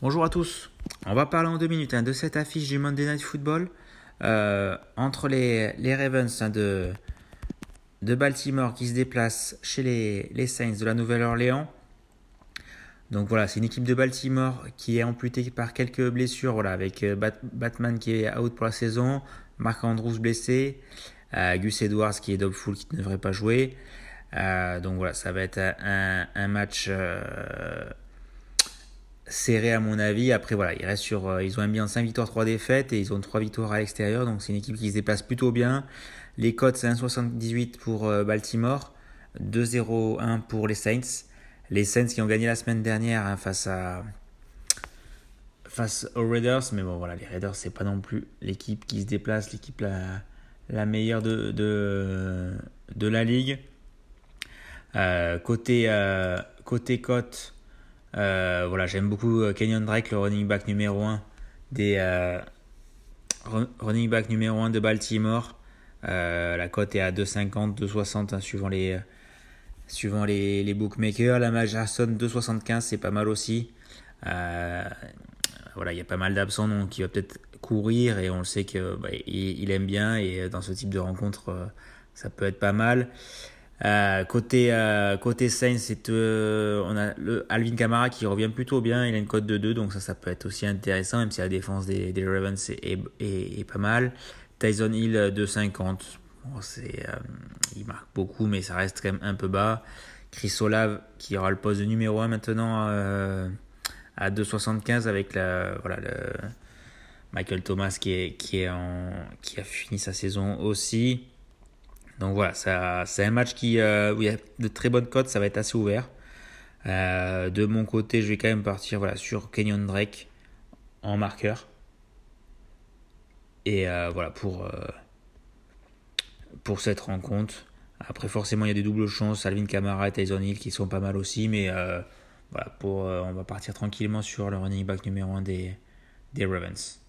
Bonjour à tous. On va parler en deux minutes hein, de cette affiche du Monday Night Football euh, entre les, les Ravens hein, de, de Baltimore qui se déplacent chez les, Saints de la Nouvelle-Orléans. Donc voilà, c'est une équipe de Baltimore qui est amputée par quelques blessures, voilà, avec euh, Batman qui est out pour la saison, Mark Andrews blessé, euh, Gus Edwards qui est doubtful qui ne devrait pas jouer. donc voilà, ça va être un match serré à mon avis. Après voilà, ils euh, ont un bilan 5 victoires, 3 défaites et ils ont 3 victoires à l'extérieur. Donc c'est une équipe qui se déplace plutôt bien. Les codes c'est 1,78 pour euh, Baltimore, 2,01 pour les Saints. Les Saints qui ont gagné la semaine dernière hein, face à aux Raiders, mais bon voilà, les Raiders c'est pas non plus l'équipe qui se déplace, l'équipe la, la meilleure de la ligue. Euh, côté côté cote euh, voilà, j'aime beaucoup euh, Kenyon Drake, le running back numéro 1 des euh, running back numéro 1 de Baltimore. la cote est à 2,50, 2,60 hein, suivant les suivant les, bookmakers. La Majerson 2,75, c'est pas mal aussi. voilà, il y a pas mal d'absents, donc il va peut-être courir et on le sait qu'il bah, il aime bien et dans ce type de rencontre, ça peut être pas mal. Euh, côté, euh, côté Saints, euh, on a le Alvin Kamara qui revient plutôt bien. Il a une cote de 2, donc ça, ça peut être aussi intéressant, même si la défense des, des Ravens est, est, pas mal. Tyson Hill 2,50. Bon, c'est, il marque beaucoup, mais ça reste quand même un peu bas. Chris Olave qui aura le poste de numéro 1 maintenant à 2,75 avec la, voilà, le Michael Thomas qui, est, qui, est en, qui a fini sa saison aussi. Donc voilà, c'est un match qui, euh, où il y a de très bonnes cotes, ça va être assez ouvert. Euh, de mon côté, je vais quand même partir voilà, sur Kenyon Drake en marqueur. Et euh, voilà, pour, pour cette rencontre. Après, forcément, il y a des doubles chances. Alvin Kamara et Tyson Hill qui sont pas mal aussi. Mais voilà, pour, on va partir tranquillement sur le running back numéro 1 des, des Ravens.